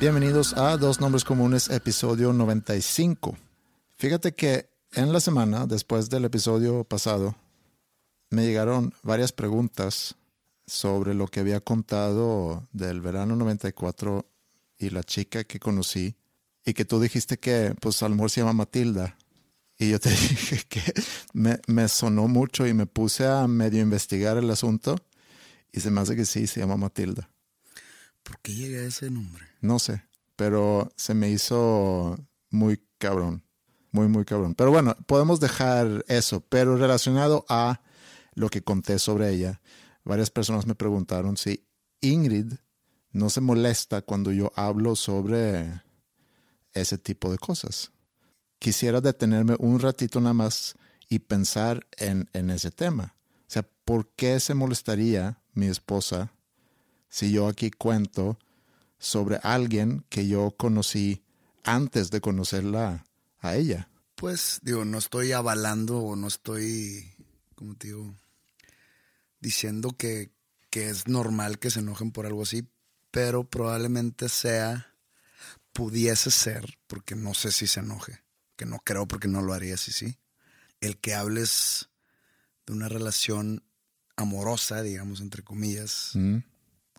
Bienvenidos a Dos Nombres Comunes, episodio 95. Fíjate que en la semana, después del episodio pasado, me llegaron varias preguntas sobre lo que había contado del verano 94 y la chica que conocí y que tú dijiste que pues a lo mejor se llama Matilda. Y yo te dije que me, me sonó mucho y me puse a medio investigar el asunto y se me hace que sí, se llama Matilda. ¿Por qué llega ese nombre? No sé, pero se me hizo muy cabrón. Muy, muy cabrón. Pero bueno, podemos dejar eso. Pero relacionado a lo que conté sobre ella, varias personas me preguntaron si Ingrid no se molesta cuando yo hablo sobre ese tipo de cosas. Quisiera detenerme un ratito nada más y pensar en, en ese tema. O sea, ¿por qué se molestaría mi esposa si yo aquí cuento sobre alguien que yo conocí antes de conocerla a ella. Pues digo, no estoy avalando o no estoy, como te digo, diciendo que, que es normal que se enojen por algo así, pero probablemente sea, pudiese ser, porque no sé si se enoje, que no creo porque no lo haría si sí, el que hables de una relación amorosa, digamos, entre comillas, Mm.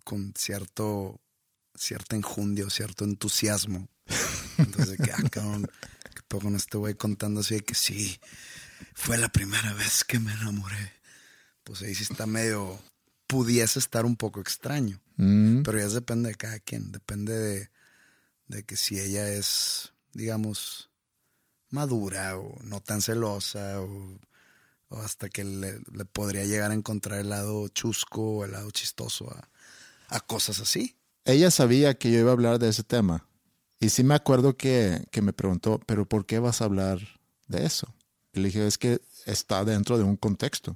con cierto cierta enjundia, cierto entusiasmo. Entonces, que, ah, cabrón, que todo con este güey contando así de que sí, fue la primera vez que me enamoré. Pues ahí sí está medio, pudiese estar un poco extraño. Mm. Pero ya depende de cada quien, depende de, de que si ella es, digamos, madura o no tan celosa o, o hasta que le, le podría llegar a encontrar el lado chusco o el lado chistoso a, a cosas así. Ella sabía que yo iba a hablar de ese tema. Y sí me acuerdo que, que me preguntó, pero ¿por qué vas a hablar de eso? Y le dije, es que está dentro de un contexto.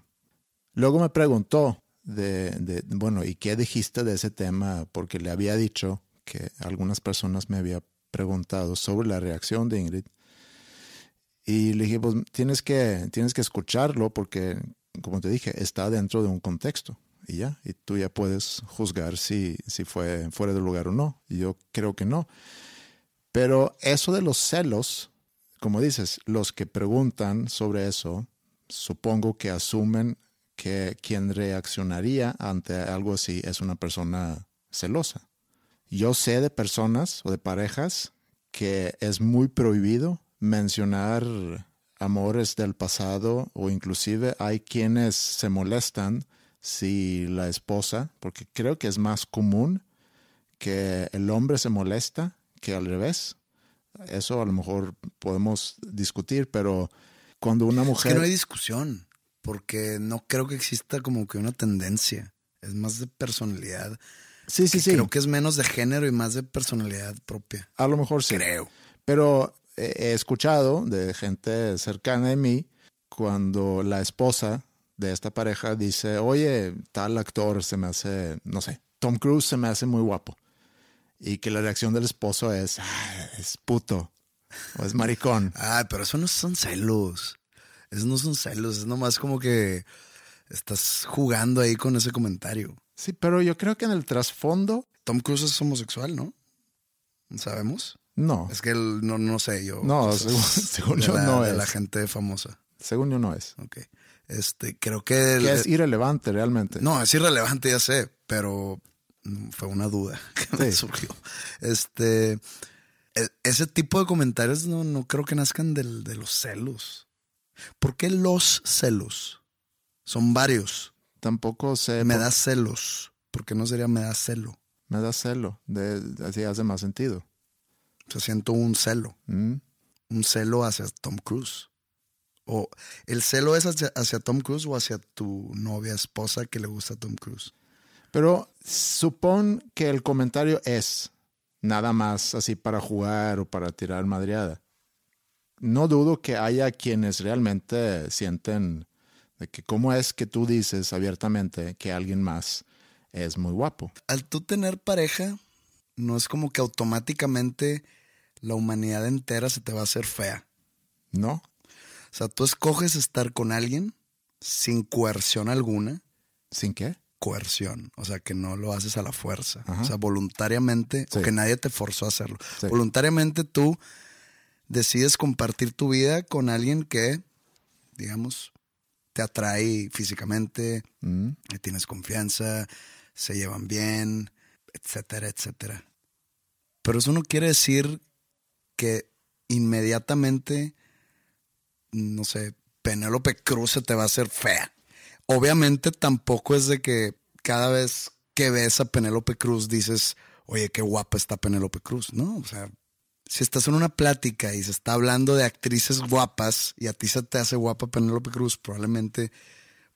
Luego me preguntó, de, de, bueno, ¿y qué dijiste de ese tema? Porque le había dicho que algunas personas me habían preguntado sobre la reacción de Ingrid. Y le dije, pues tienes que, tienes que escucharlo porque, como te dije, está dentro de un contexto. Y ya, y tú ya puedes juzgar si, si fue fuera de lugar o no. Yo creo que no. Pero eso de los celos, como dices, los que preguntan sobre eso, supongo que asumen que quien reaccionaría ante algo así es una persona celosa. Yo sé de personas o de parejas que es muy prohibido mencionar amores del pasado o inclusive hay quienes se molestan si la esposa, porque creo que es más común que el hombre se molesta que al revés. Eso a lo mejor podemos discutir, pero cuando una Es mujer... que no hay discusión. porque no creo que exista como que una tendencia. Es más de personalidad. Sí, sí, sí. Creo que es menos de género y más de personalidad propia. A lo mejor sí. Creo. Pero he escuchado de gente cercana de mí cuando la esposa de esta pareja dice, oye, tal actor se me hace, no sé, Tom Cruise se me hace muy guapo. Y que la reacción del esposo es, "Ah, es puto o es maricón. Ah, pero eso no son celos. Eso no son celos. Es nomás como que estás jugando ahí con ese comentario. Sí, pero yo creo que en el trasfondo, Tom Cruise es homosexual, ¿no? ¿Sabemos? no. Es que él, no, no sé yo. No, según- según yo la- no de es. la gente famosa. Según yo no es. Ok. Este, creo que... el- Que es irrelevante realmente. no, es irrelevante, ya sé, pero fue una duda que me surgió. Este, e- ese tipo de comentarios no, no creo que nazcan del- de los celos. ¿Por qué los celos? Son varios. Tampoco sé. Me por- da celos. ¿Por qué no sería me da celo? me da celo. De, así hace más sentido. O sea, siento un celo. Mm. Un celo hacia Tom Cruise. O el celo es hacia, hacia Tom Cruise o hacia tu novia, esposa que le gusta Tom Cruise. Pero supón que el comentario es nada más así para jugar o para tirar madreada. No dudo que haya quienes realmente sienten de que cómo es que tú dices abiertamente que alguien más es muy guapo. Al tú tener pareja, no es como que automáticamente la humanidad entera se te va a hacer fea. ¿No? O sea, tú escoges estar con alguien sin coerción alguna. ¿Sin qué? Coerción, o sea, que no lo haces a la fuerza. Ajá. O sea, voluntariamente, Sí. o que nadie te forzó a hacerlo. Sí. Voluntariamente tú decides compartir tu vida con alguien que, digamos, te atrae físicamente, Mm. tienes confianza, se llevan bien, etcétera, etcétera. Pero eso no quiere decir que inmediatamente, no sé, Penélope Cruz se te va a hacer fea. Obviamente tampoco es de que cada vez que ves a Penélope Cruz dices, oye, qué guapa está Penélope Cruz, ¿no? O sea, si estás en una plática y se está hablando de actrices guapas y a ti se te hace guapa Penélope Cruz, probablemente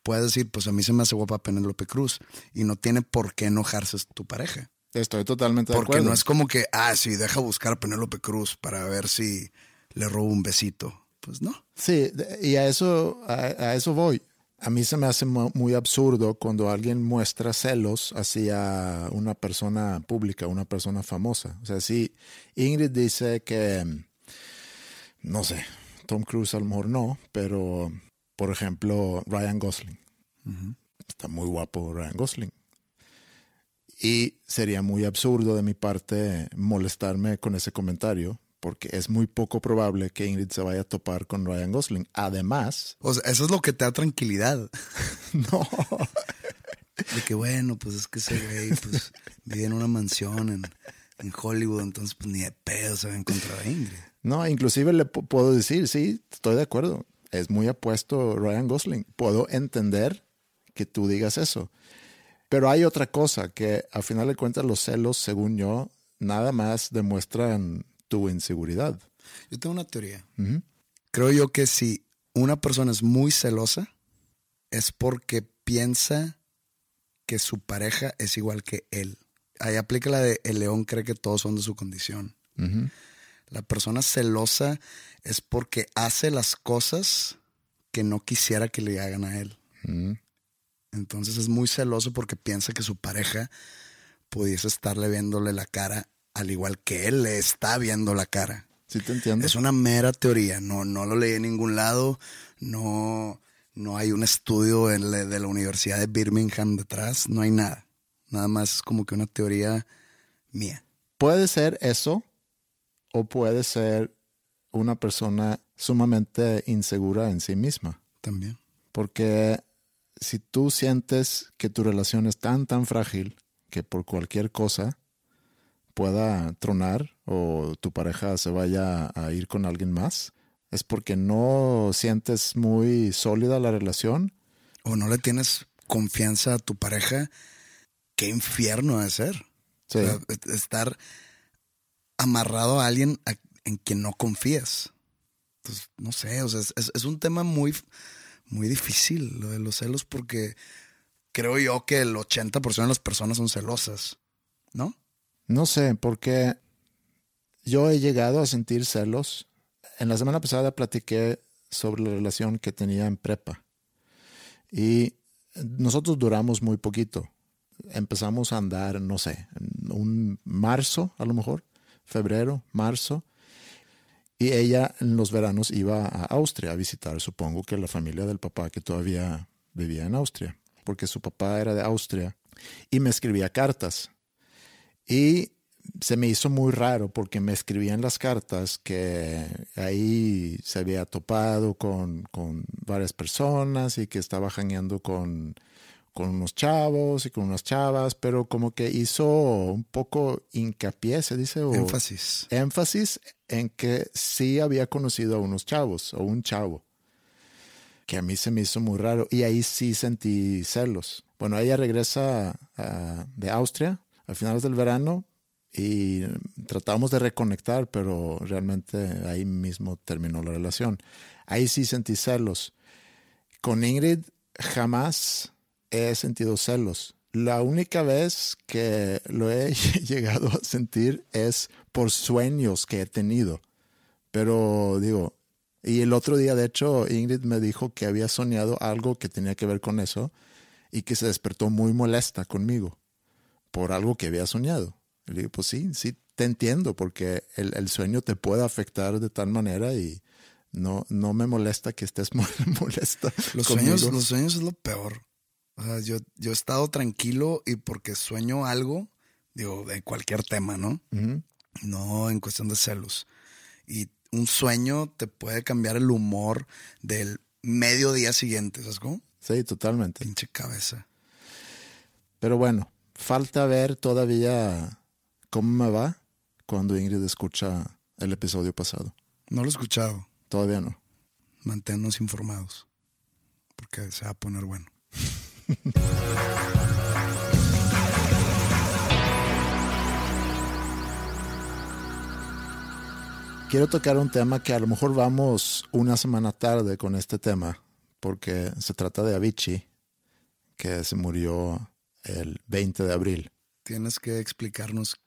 puedes decir, pues a mí se me hace guapa Penélope Cruz y no tiene por qué enojarse tu pareja. Estoy totalmente de Porque acuerdo. no es como que, ah, sí, deja buscar a Penélope Cruz para ver si le robo un besito. Pues no. Sí, y a eso, a, a eso voy. A mí se me hace mu- muy absurdo cuando alguien muestra celos hacia una persona pública, una persona famosa. O sea, si Ingrid dice que, no sé, Tom Cruise a lo mejor no, pero, por ejemplo, Ryan Gosling. Está muy guapo Ryan Gosling. Y sería muy absurdo de mi parte molestarme con ese comentario, porque es muy poco probable que Ingrid se vaya a topar con Ryan Gosling. Además, O sea, eso es lo que te da tranquilidad. no, De que, bueno, pues es que ese güey pues, vive en una mansión en, en Hollywood, entonces pues ni de pedo se va a encontrar a Ingrid. no, inclusive le pu- puedo decir, sí, estoy de acuerdo. Es muy apuesto Ryan Gosling. Puedo entender que tú digas eso. Pero hay otra cosa que a final de cuentas los celos, según yo, nada más demuestran tu inseguridad. Yo tengo una teoría. Creo yo que si una persona es muy celosa, es porque piensa que su pareja es igual que él. Ahí aplica la de el león cree que todos son de su condición. La persona celosa es porque hace las cosas que no quisiera que le hagan a él. Entonces es muy celoso porque piensa que su pareja pudiese estarle viéndole la cara al igual que él le está viendo la cara. ¿Sí te entiendo? Es una mera teoría, no, no lo leí en ningún lado, no, no hay un estudio en la- de la Universidad de Birmingham detrás, no hay nada. Nada más es como que una teoría mía. Puede ser eso o puede ser una persona sumamente insegura en sí misma. También. Porque si tú sientes que tu relación es tan, tan frágil que por cualquier cosa pueda tronar o tu pareja se vaya a ir con alguien más, es porque no sientes muy sólida la relación. O no le tienes confianza a tu pareja, qué infierno de ser. Sí. O sea, est- estar amarrado a alguien a- en quien no confías. Entonces, no sé, o sea, es, es- es un tema muy, muy difícil lo de los celos porque creo yo que el 80% de las personas son celosas, ¿no? No sé, porque yo he llegado a sentir celos. En la semana pasada platiqué sobre la relación que tenía en prepa. Y nosotros duramos muy poquito. Empezamos a andar, no sé, en un marzo a lo mejor, febrero, marzo. Y ella en los veranos iba a Austria a visitar, supongo que la familia del papá que todavía vivía en Austria, porque su papá era de Austria y me escribía cartas. Y se me hizo muy raro porque me escribían las cartas que ahí se había topado con, con varias personas y que estaba jangueando con, con unos chavos y con unas chavas, pero como que hizo un poco hincapié, se dice, o Énfasis. énfasis en que sí había conocido a unos chavos o un chavo, que a mí se me hizo muy raro y ahí sí sentí celos. Bueno, ella regresa ah, de Austria a finales del verano y tratamos de reconectar, pero realmente ahí mismo terminó la relación. Ahí sí sentí celos. Con Ingrid jamás he sentido celos. La única vez que lo he llegado a sentir es por sueños que he tenido. Pero digo, y el otro día de hecho Ingrid me dijo que había soñado algo que tenía que ver con eso y que se despertó muy molesta conmigo por algo que había soñado. Y le digo, pues sí, sí, te entiendo porque el, el sueño te puede afectar de tal manera y no, no me molesta que estés molesta. Los conmigo. sueños, los sueños es lo peor. O sea, yo, yo he estado tranquilo y porque sueño algo, digo, de cualquier tema, ¿no? No en cuestión de celos. Y un sueño te puede cambiar el humor del medio día siguiente, ¿sabes cómo? Sí, totalmente. Pinche cabeza. Pero bueno, falta ver todavía cómo me va cuando Ingrid escucha el episodio pasado. No lo he escuchado. Todavía no. Manténnos informados. Porque se va a poner bueno. Quiero tocar un tema que a lo mejor vamos una semana tarde con este tema, porque se trata de Avicii, que se murió el 20 de abril. Tienes que explicarnos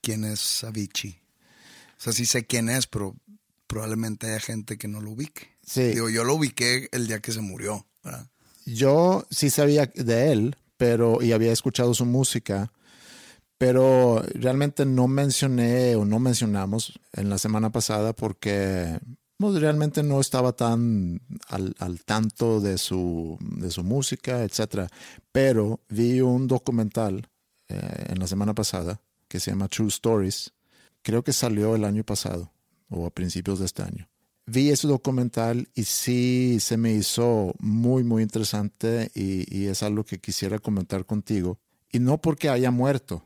quién es Avicii. O sea, sí sé quién es, pero probablemente haya gente que no lo ubique. Sí. Digo, yo lo ubiqué el día que se murió. ¿verdad? Yo sí sabía de él, pero y había escuchado su música, pero realmente no mencioné o no mencionamos en la semana pasada porque pues, realmente no estaba tan al, al tanto de su, de su música, etcétera. Pero vi un documental eh, en la semana pasada que se llama True Stories. Creo que salió el año pasado o a principios de este año vi ese documental y sí se me hizo muy, muy interesante y, es algo que quisiera comentar contigo. Y no porque haya muerto,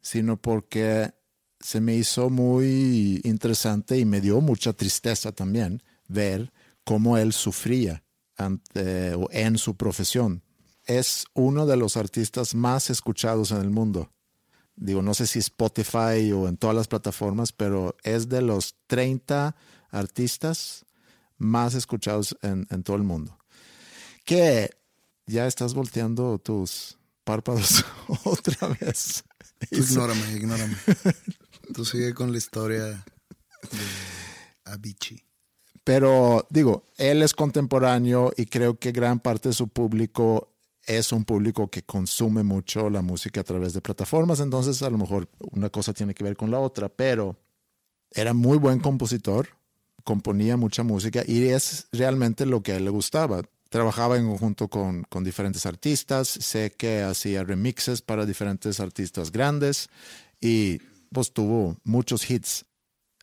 sino porque se me hizo muy interesante y me dio mucha tristeza también ver cómo él sufría ante, o en su profesión. Es uno de los artistas más escuchados en el mundo. Digo, no sé si Spotify o en todas las plataformas, pero es de los 30 artistas más escuchados en, en, todo el mundo. Que ya estás volteando tus párpados otra vez. Tú ignórame, ignórame. Tú sigue con la historia de Avicii. Pero digo, él es contemporáneo y creo que gran parte de su público es un público que consume mucho la música a través de plataformas, entonces a lo mejor una cosa tiene que ver con la otra, pero era muy buen compositor, componía mucha música y es realmente lo que a él le gustaba. Trabajaba en conjunto con, con diferentes artistas, sé que hacía remixes para diferentes artistas grandes y pues tuvo muchos hits.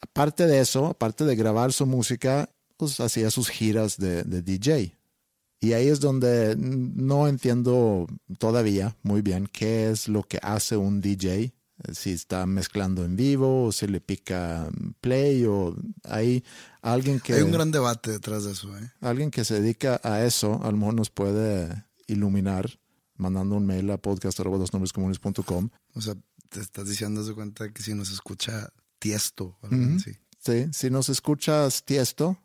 Aparte de eso, aparte de grabar su música, pues hacía sus giras de, de DJ. Y ahí es donde no entiendo todavía muy bien qué es lo que hace un DJ si está mezclando en vivo o si le pica play o hay alguien que... Hay un gran debate detrás de eso. ¿eh? Alguien que se dedica a eso, a lo mejor nos puede iluminar mandando un mail a podcast.com. O sea, te estás diciendo de cuenta que si nos escucha Tiesto. Uh. -huh. Sí, si nos escuchas Tiesto,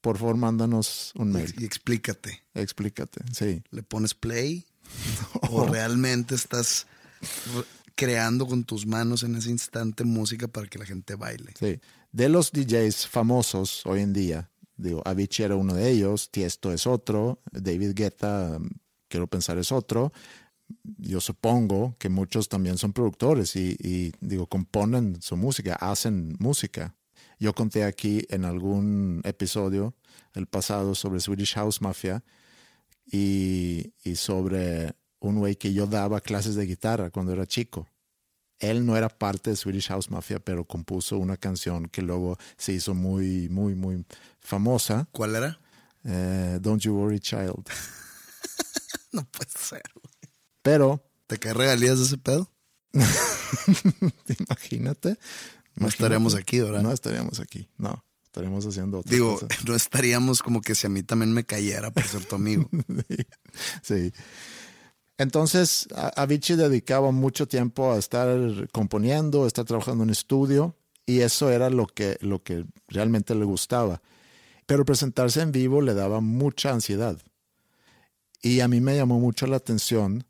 por favor, mándanos un mail. Y explícate. Explícate, sí. ¿Le pones play? ¿O realmente estás re- creando con tus manos en ese instante música para que la gente baile? Sí. De los DJs famosos hoy en día, digo, Avicii era uno de ellos, Tiesto es otro, David Guetta, um, quiero pensar, es otro. Yo supongo que muchos también son productores y, y, digo, componen su música, hacen música. Yo conté aquí en algún episodio, el pasado, sobre Swedish House Mafia y, y sobre un güey que yo daba clases de guitarra cuando era chico él no era parte de Swedish House Mafia, pero compuso una canción que luego se hizo muy, muy, muy famosa. ¿Cuál era? eh, Don't You Worry Child. No puede ser. Pero, ¿Te cae regalías de ese pedo? imagínate. No estaríamos aquí, ¿verdad? No estaríamos aquí. No, estaríamos haciendo otra Digo, cosa. no estaríamos como que si a mí también me cayera por ser tu amigo. Sí. Entonces, a- Avicii dedicaba mucho tiempo a estar componiendo, a estar trabajando en estudio, y eso era lo que, lo que realmente le gustaba. Pero presentarse en vivo le daba mucha ansiedad. Y a mí me llamó mucho la atención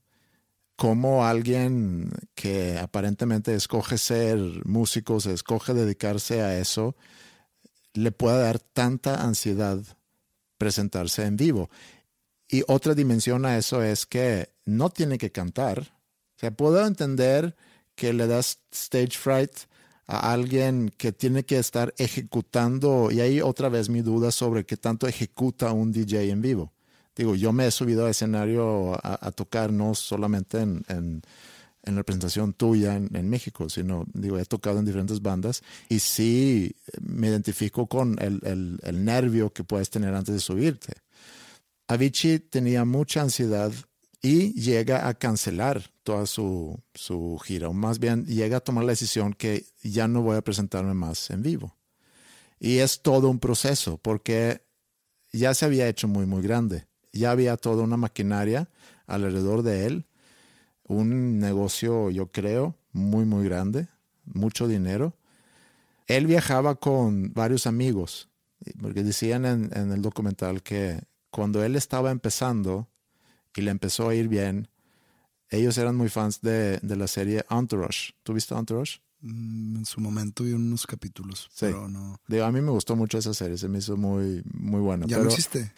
cómo alguien que aparentemente escoge ser músico, se escoge dedicarse a eso, le puede dar tanta ansiedad presentarse en vivo. Y otra dimensión a eso es que no tiene que cantar. O sea, puedo entender que le das stage fright a alguien que tiene que estar ejecutando, y ahí otra vez mi duda sobre qué tanto ejecuta un DJ en vivo. Digo, yo me he subido a escenario a, tocar no solamente en, en, en la presentación tuya en, en México, sino, digo, he tocado en diferentes bandas y sí me identifico con el, el, el nervio que puedes tener antes de subirte. Avicii tenía mucha ansiedad y llega a cancelar toda su, su gira, o más bien llega a tomar la decisión que ya no voy a presentarme más en vivo. Y es todo un proceso, porque ya se había hecho muy, muy grande. Ya había toda una maquinaria alrededor de él, un negocio, yo creo, muy, muy grande, mucho dinero. Él viajaba con varios amigos, porque decían en, en el documental que cuando él estaba empezando y le empezó a ir bien, ellos eran muy fans de, de la serie Entourage. ¿Tú viste Entourage? Mm, En su momento vi unos capítulos, Sí. pero no. Digo, a mí me gustó mucho esa serie, se me hizo muy, muy buena. ¿Ya pero- no existe?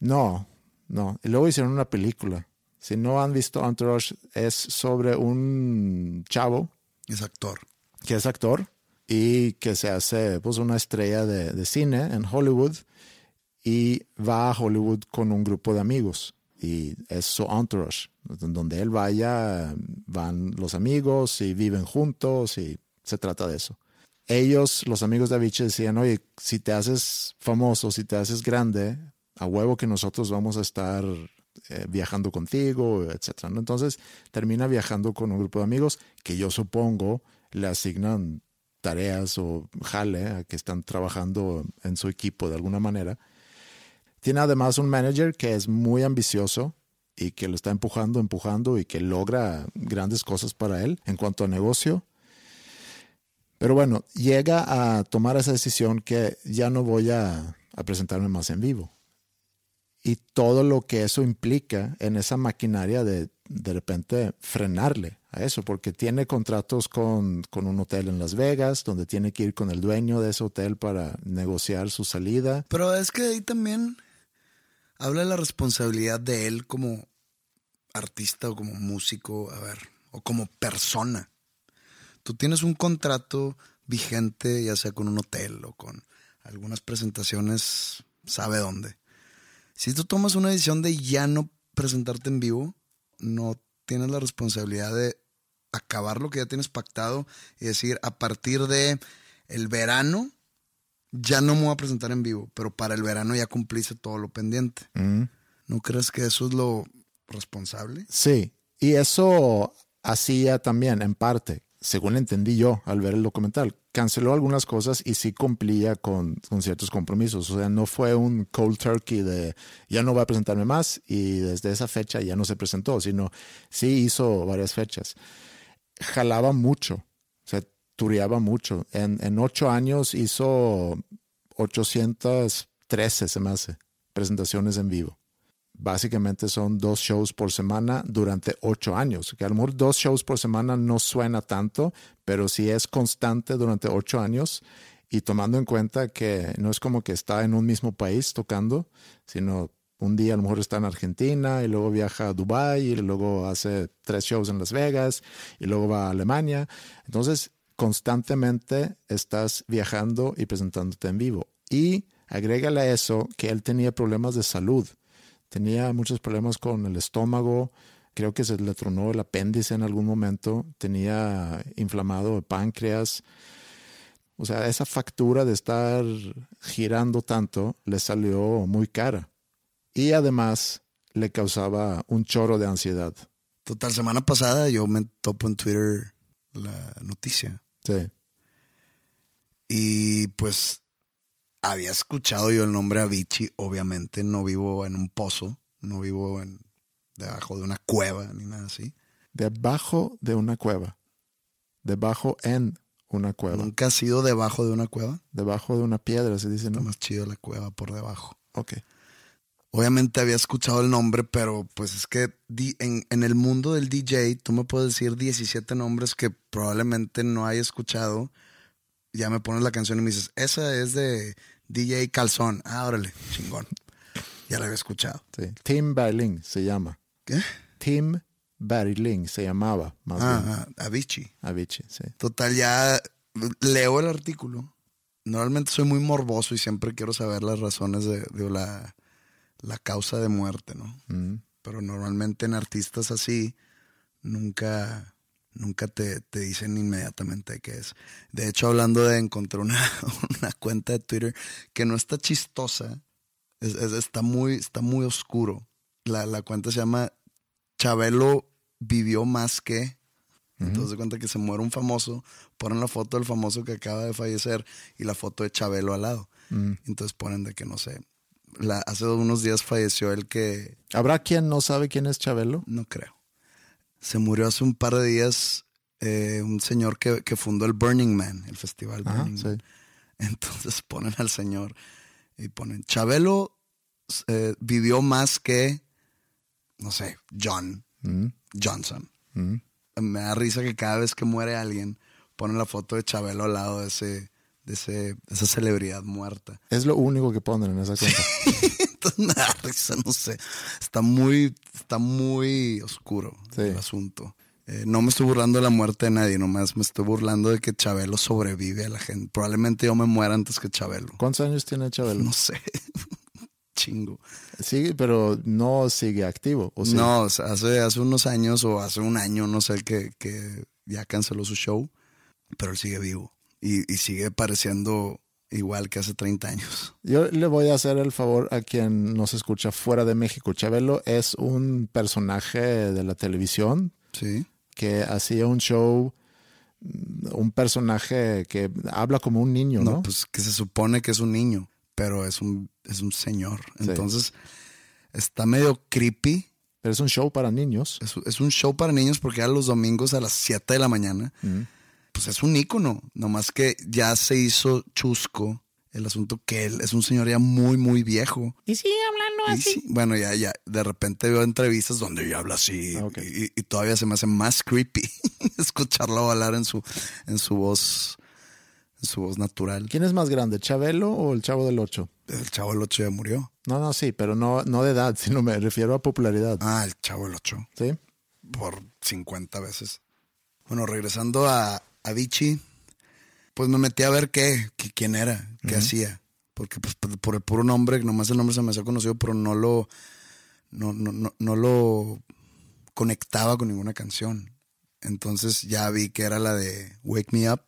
No, no. Y luego hicieron una película. Si no han visto Entourage, es sobre un chavo Es actor. que es actor y que se hace pues una estrella de, de cine en Hollywood y va a Hollywood con un grupo de amigos y es su entourage. Donde él vaya van los amigos y viven juntos y se trata de eso. Ellos, los amigos de Avicii, decían, oye, si te haces famoso, si te haces grande, a huevo que nosotros vamos a estar eh, viajando contigo, etcétera. Entonces termina viajando con un grupo de amigos que yo supongo le asignan tareas o jale a que están trabajando en su equipo de alguna manera. Tiene además un manager que es muy ambicioso y que lo está empujando, empujando y que logra grandes cosas para él en cuanto a negocio. Pero bueno, llega a tomar esa decisión que ya no voy a, a presentarme más en vivo. Y todo lo que eso implica en esa maquinaria de de repente frenarle a eso, porque tiene contratos con, con un hotel en Las Vegas, donde tiene que ir con el dueño de ese hotel para negociar su salida. Pero es que ahí también habla de la responsabilidad de él como artista o como músico, a ver, o como persona. Tú tienes un contrato vigente, ya sea con un hotel o con algunas presentaciones, sabe dónde. Si tú tomas una decisión de ya no presentarte en vivo, no tienes la responsabilidad de acabar lo que ya tienes pactado y decir, a partir de el verano, ya no me voy a presentar en vivo, pero para el verano ya cumpliste todo lo pendiente. Mm. ¿No crees que eso es lo responsable? Sí, y eso hacía también, en parte, según entendí yo al ver el documental, canceló algunas cosas y sí cumplía con, con, ciertos compromisos. O sea, no fue un cold turkey de ya no voy a presentarme más y desde esa fecha ya no se presentó, sino sí hizo varias fechas. Jalaba mucho, o sea, tureaba mucho. En, en ocho años hizo 800 13 se me hace, presentaciones en vivo. Básicamente son dos shows por semana durante ocho años. Que a lo mejor dos shows por semana no suena tanto, pero si es constante durante ocho años y tomando en cuenta que no es como que está en un mismo país tocando, sino un día a lo mejor está en Argentina y luego viaja a Dubai y luego hace tres shows en Las Vegas y luego va a Alemania. Entonces, constantemente estás viajando y presentándote en vivo. Y agrégale a eso que él tenía problemas de salud. Tenía muchos problemas con el estómago. Creo que se le tronó el apéndice en algún momento. Tenía inflamado el páncreas. O sea, esa factura de estar girando tanto le salió muy cara. Y además le causaba un chorro de ansiedad. Total, semana pasada yo me topo en Twitter la noticia. Sí. Y pues había escuchado yo el nombre Avicii, obviamente no vivo en un pozo, no vivo en, debajo de una cueva ni nada así. Debajo de una cueva. Debajo en una cueva. ¿Nunca has sido debajo de una cueva? Debajo de una piedra, se dice, Está ¿no? más chido la cueva por debajo. Ok. Obviamente había escuchado el nombre, pero pues es que en, en el mundo del DJ tú me puedes decir 17 nombres que probablemente no haya escuchado. Ya me pones la canción y me dices, esa es de DJ Calzón. Ah, órale, chingón. Ya la había escuchado. Sí. Tim Berling se llama. ¿Qué? Tim Berling se llamaba, más bien. Ah, ah, Avicii. Avicii, sí. Total, ya leo el artículo. Normalmente soy muy morboso y siempre quiero saber las razones de, de la, la causa de muerte, ¿no? Mm. Pero normalmente en artistas así nunca, nunca te, te dicen inmediatamente qué es. De hecho, hablando de encontrar una, una cuenta de Twitter que no está chistosa, es- es- está, muy, está muy oscuro. La, la cuenta se llama Chabelo vivió más que. Entonces de cuenta que se muere un famoso, ponen la foto del famoso que acaba de fallecer y la foto de Chabelo al lado. Entonces ponen de que no sé. La, hace unos días falleció el que ¿Habrá quien no sabe quién es Chabelo? no creo. Se murió hace un par de días eh, un señor que, que fundó el Burning Man, el festival Ajá, Burning sí. Man. Entonces ponen al señor y ponen, Chabelo eh, vivió más que, no sé, John Mm, Johnson. mm. Me da risa que cada vez que muere alguien, ponen la foto de Chabelo al lado de, ese, de, ese, de esa celebridad muerta. Es lo único que ponen en esa cuenta. Da risa, no sé. Está muy, está muy oscuro Sí. el asunto. Eh, no me estoy burlando de la muerte de nadie, nomás me estoy burlando de que Chabelo sobrevive a la gente. Probablemente yo me muera antes que Chabelo. ¿Cuántos años tiene Chabelo? No sé. Chingo. Sigue, pero no sigue activo. ¿o sí? No, o sea, hace, hace unos años o hace un año, no sé, que, que ya canceló su show, pero él sigue vivo y, y sigue pareciendo igual que hace 30 años. Yo le voy a hacer el favor a quien nos escucha fuera de México. Chabelo es un personaje de la televisión Sí. que hacía un show, mm, un personaje que habla como un niño, ¿no? No, pues que se supone que es un niño, pero es un, es un señor. Sí. Entonces, está medio creepy. Pero es un show para niños. Es, es un show para niños porque a los domingos a las 7 de la mañana, pues es un ícono. Nomás que ya se hizo chusco el asunto que él es un señor ya muy, muy viejo. Y sigue hablando Y así. sí, bueno, ya, ya, de repente veo entrevistas donde ya habla así Ah, ok. y, y todavía se me hace más creepy escucharlo hablar en su, en su voz, en su voz natural. ¿Quién es más grande, Chabelo o el Chavo del Ocho? El chavo del 8 ya murió. No, no, sí, pero no, no de edad, sino me refiero a popularidad. Ah, el chavo del 8. ¿Sí? por 50 veces. Bueno, regresando a Avicii, pues me metí a ver qué, qué- quién era, qué hacía. Porque pues, por, por el puro nombre, nomás el nombre se me hacía conocido, pero no lo, no, no, no, no lo conectaba con ninguna canción. Entonces ya vi que era la de Wake Me Up.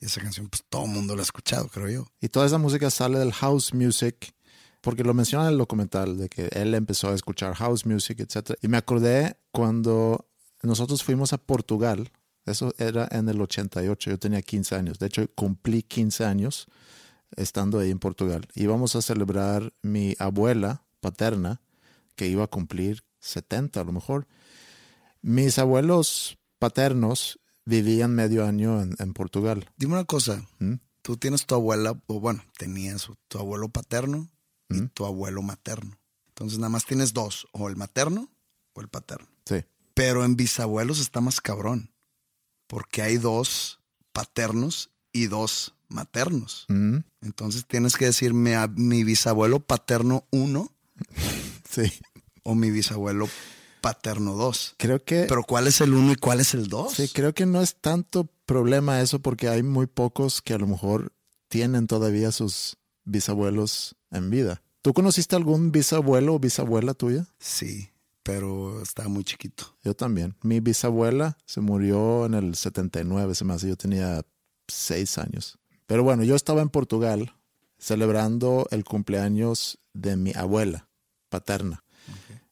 Y esa canción, pues todo el mundo la ha escuchado, creo yo. Y toda esa música sale del house music, porque lo menciona en el documental, de que él empezó a escuchar house music, etc. Y me acordé cuando nosotros fuimos a Portugal, eso era en el 88, yo tenía 15 años, de hecho cumplí 15 años estando ahí en Portugal. Íbamos a celebrar mi abuela paterna, que iba a cumplir 70 a lo mejor. Mis abuelos paternos vivían medio año en, en Portugal. Dime una cosa, ¿Mm? tú tienes tu abuela, o bueno, tenías tu abuelo paterno y tu abuelo materno. Entonces nada más tienes dos, o el materno o el paterno. Sí. Pero en bisabuelos está más cabrón, porque hay dos paternos y dos maternos. Mm, Entonces tienes que decirme a mi bisabuelo paterno uno sí. o mi bisabuelo paterno dos. Creo que. Pero ¿cuál es el uno y cuál es el dos? Sí, creo que no es tanto problema eso porque hay muy pocos que a lo mejor tienen todavía sus bisabuelos en vida. ¿Tú conociste algún bisabuelo o bisabuela tuya? Sí, pero estaba muy chiquito. Yo también. Mi bisabuela se murió en el 79, se me hace. Yo tenía seis años. Pero bueno, yo estaba en Portugal celebrando el cumpleaños de mi abuela paterna.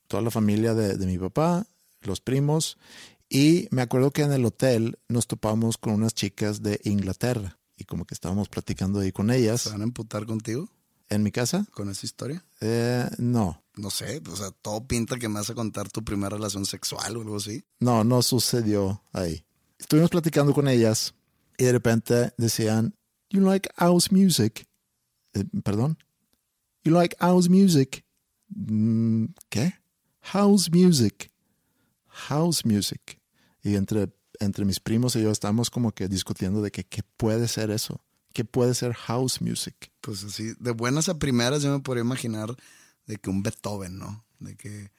Toda la familia de, de mi papá, los primos. Y me acuerdo que en el hotel nos topamos con unas chicas de Inglaterra. Y como que estábamos platicando ahí con ¿Se ellas. van a emputar contigo ¿En mi casa? con esa historia? Eh, no. No sé, o sea, todo pinta que me vas a contar tu primera relación sexual o algo así. No, no sucedió ahí. Estuvimos platicando con ellas y de repente decían, You like house music? Eh, Perdón. You like house music? Mm, ¿Qué? House music. House music. Y entre, entre mis primos y yo estábamos como que discutiendo de que qué puede ser eso que puede ser house music. Pues así, de buenas a primeras yo me podría imaginar de que un Beethoven, ¿no? De que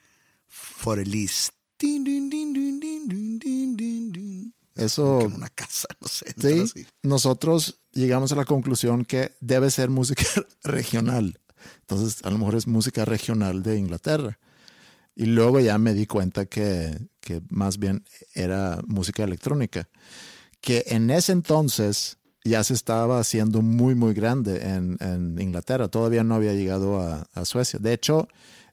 for Elise. Eso. Como una casa, no sé. Sí, así. nosotros llegamos a la conclusión que debe ser música regional. Entonces, a lo mejor es música regional de Inglaterra. Y luego ya me di cuenta que, que más bien era música electrónica. Que en ese entonces ya se estaba haciendo muy, muy grande en, en Inglaterra. Todavía no había llegado a, a Suecia. De hecho,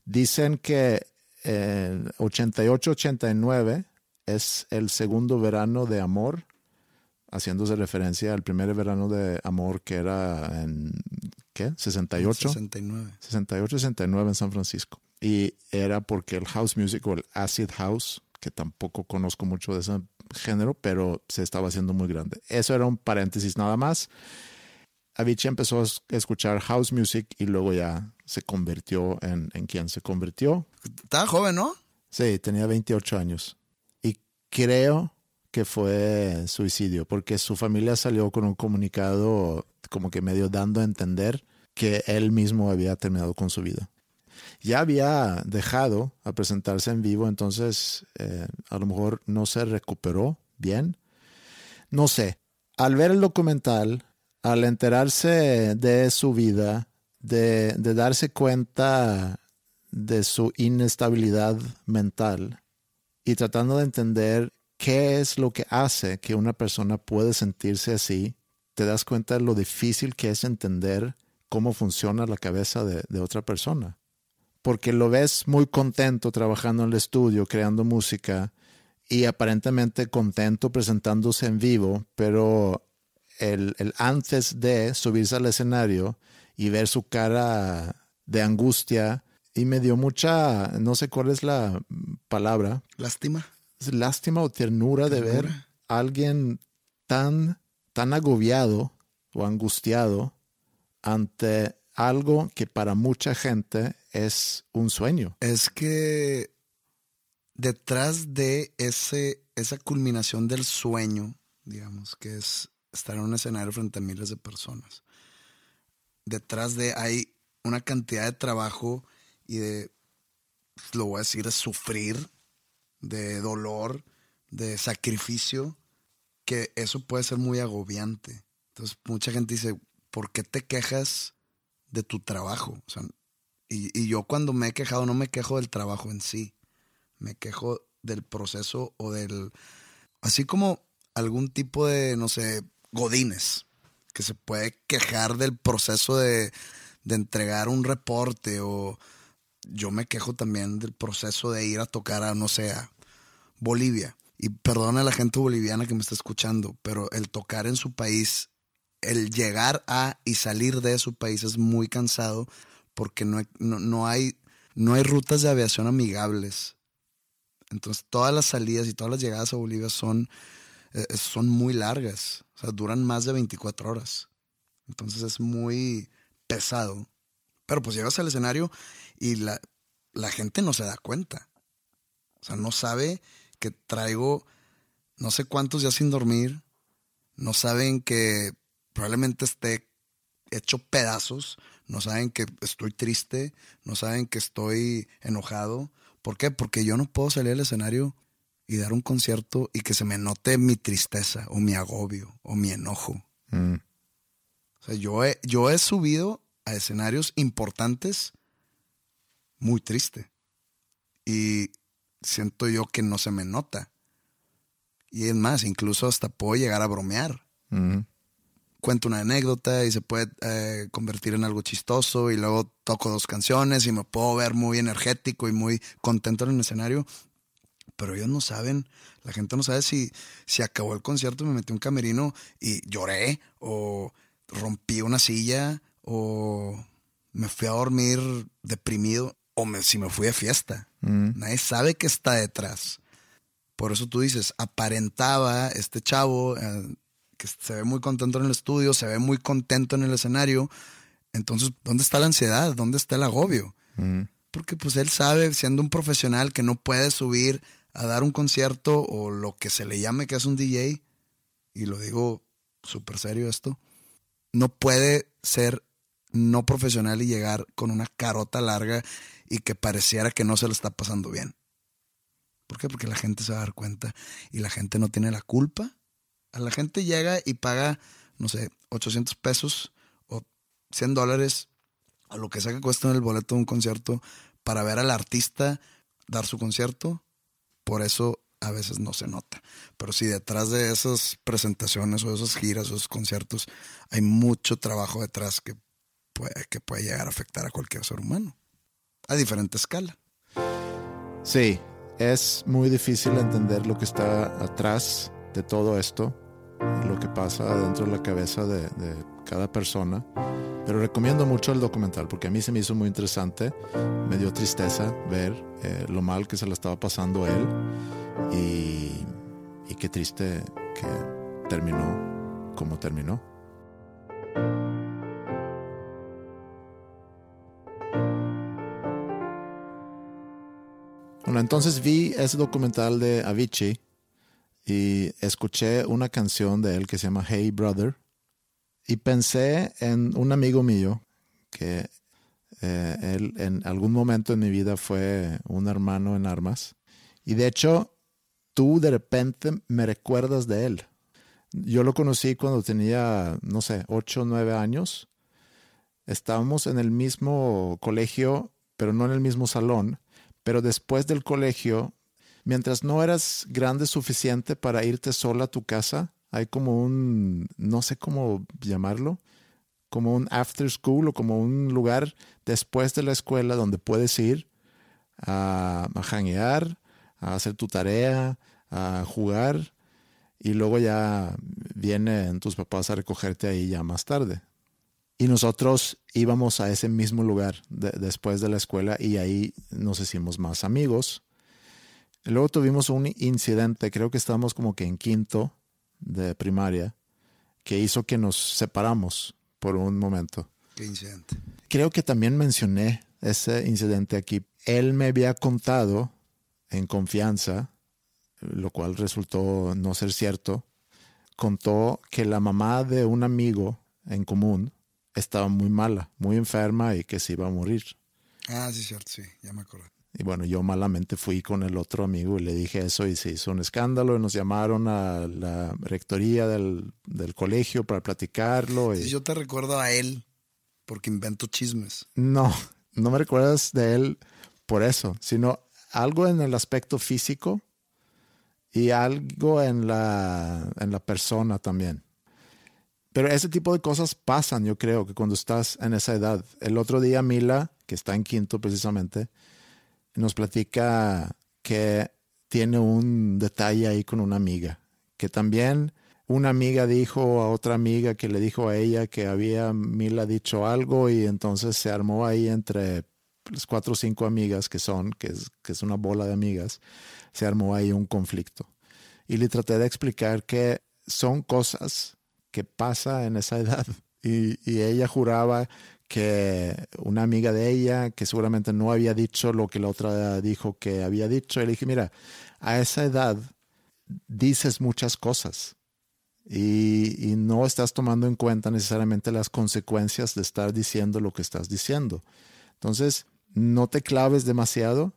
dicen que en 88-89 es el segundo verano de amor haciéndose referencia al primer verano de amor que era en, ¿qué? 68. 69. 68, 69 en San Francisco. Y era porque el house music o el acid house, que tampoco conozco mucho de ese género, pero se estaba haciendo muy grande. Eso era un paréntesis nada más. Avicii empezó a es- escuchar house music y luego ya se convirtió en, en quien se convirtió. Estaba joven, ¿no? Sí, tenía 28 años. Y creo que fue suicidio, porque su familia salió con un comunicado como que medio dando a entender que él mismo había terminado con su vida. Ya había dejado a presentarse en vivo, entonces eh, a lo mejor no se recuperó bien. No sé, al ver el documental, al enterarse de su vida, de, darse cuenta de su inestabilidad mental y tratando de entender qué es lo que hace que una persona puede sentirse así, te das cuenta de lo difícil que es entender cómo funciona la cabeza de otra persona. Porque lo ves muy contento trabajando en el estudio, creando música y aparentemente contento presentándose en vivo, pero el, el antes de subirse al escenario y ver su cara de angustia y me dio mucha, no sé cuál es la palabra, Lástima. lástima o ternura de ver Ternura. a alguien tan, tan agobiado o angustiado ante algo que para mucha gente es un sueño. Es que detrás de ese, esa culminación del sueño, digamos, que es estar en un escenario frente a miles de personas, detrás de hay una cantidad de trabajo y de, lo voy a decir, de sufrir, de dolor, de sacrificio, que eso puede ser muy agobiante. Entonces, mucha gente dice, ¿por qué te quejas de tu trabajo? O sea, y, y yo cuando me he quejado no me quejo del trabajo en sí, me quejo del proceso o del... Así como algún tipo de, no sé, godines, que se puede quejar del proceso de, de entregar un reporte o yo me quejo también del proceso de ir a tocar a, no sé, a Bolivia. Y perdona a la gente boliviana que me está escuchando, pero el tocar en su país, el llegar a y salir de su país es muy cansado porque no no, no hay, no hay rutas de aviación amigables. Entonces todas las salidas y todas las llegadas a Bolivia son, eh, son muy largas, o sea, duran más de 24 horas. Entonces es muy pesado. Pero pues llegas al escenario y la, la gente no se da cuenta. O sea, no sabe que traigo no sé cuántos días sin dormir. No saben que probablemente esté hecho pedazos. No saben que estoy triste. No saben que estoy enojado. ¿Por qué? Porque yo no puedo salir al escenario y dar un concierto y que se me note mi tristeza o mi agobio o mi enojo. Mm. O sea, yo he, yo he subido a escenarios importantes muy triste. Y siento yo que no se me nota. Y es más, incluso hasta puedo llegar a bromear. Mm. Cuento una anécdota y se puede eh, convertir en algo chistoso y luego toco dos canciones y me puedo ver muy energético y muy contento en el escenario. Pero ellos no saben, la gente no sabe si, si acabó el concierto me metí un camerino y lloré o rompí una silla o me fui a dormir deprimido o me- si me fui de fiesta. Mm. Nadie sabe qué está detrás. Por eso tú dices, aparentaba este chavo eh, que se ve muy contento en el estudio, se ve muy contento en el escenario. Entonces, ¿dónde está la ansiedad? ¿Dónde está el agobio? Porque pues él sabe, siendo un profesional, que no puede subir a dar un concierto o lo que se le llame que es un DJ, y lo digo súper serio esto, no puede ser no profesional y llegar con una carota larga y que pareciera que no se lo está pasando bien. ¿Por qué? Porque la gente se va a dar cuenta y la gente no tiene la culpa. A la gente llega y paga, no sé, 800 pesos o 100 dólares a lo que sea que cuesta en el boleto de un concierto para ver al artista dar su concierto. Por eso a veces no se nota. Pero si detrás de esas presentaciones o esas giras o esos conciertos hay mucho trabajo detrás que puede, que puede llegar a afectar a cualquier ser humano. A diferente escala. Sí, es muy difícil entender lo que está atrás de todo esto, lo que pasa dentro de la cabeza de, cada persona. Pero recomiendo mucho el documental porque a mí se me hizo muy interesante. Me dio tristeza ver eh, lo mal que se le estaba pasando a él y, y qué triste que terminó como terminó. Bueno, entonces vi ese documental de Avicii y escuché una canción de él que se llama Hey Brother y pensé en un amigo mío que eh, él en algún momento en mi vida fue un hermano en armas y de hecho tú de repente me recuerdas de él. Yo lo conocí cuando tenía, no sé, 8 o 9 años. Estábamos en el mismo colegio, pero no en el mismo salón pero después del colegio, mientras no eras grande suficiente para irte sola a tu casa, hay como un, no sé cómo llamarlo, como un after school o como un lugar después de la escuela donde puedes ir a, a janguear, a hacer tu tarea, a jugar y luego ya vienen tus papás a recogerte ahí ya más tarde. Y nosotros íbamos a ese mismo lugar de- después de la escuela y ahí nos hicimos más amigos. Luego tuvimos un incidente, creo que estábamos como que en quinto de primaria, que hizo que nos separamos por un momento. Qué incidente. Creo que también mencioné ese incidente aquí. Él me había contado en confianza, lo cual resultó no ser cierto, contó que la mamá de un amigo en común estaba muy mala, muy enferma y que se iba a morir. Ah, sí, cierto, sí, ya me acordé. Y bueno, yo malamente fui con el otro amigo y le dije eso y se hizo un escándalo y nos llamaron a la rectoría del, del colegio para platicarlo. Y... Yo te recuerdo a él porque invento chismes. No, no me recuerdas de él por eso, sino algo en el aspecto físico y algo en la, en la persona también. Pero ese tipo de cosas pasan, yo creo, que cuando estás en esa edad. El otro día Mila, que está en quinto precisamente, nos platica que tiene un detalle ahí con una amiga, que también una amiga dijo a otra amiga que le dijo a ella que había Mila dicho algo y entonces se armó ahí entre las cuatro o cinco amigas que son, que es, que es una bola de amigas, se armó ahí un conflicto. Y le traté de explicar que son cosas que pasa en esa edad Y, y ella juraba que una amiga de ella, que seguramente no había dicho lo que la otra dijo que había dicho, y le dije, mira, a esa edad dices muchas cosas y, y, no estás tomando en cuenta necesariamente las consecuencias de estar diciendo lo que estás diciendo. Entonces, no te claves demasiado.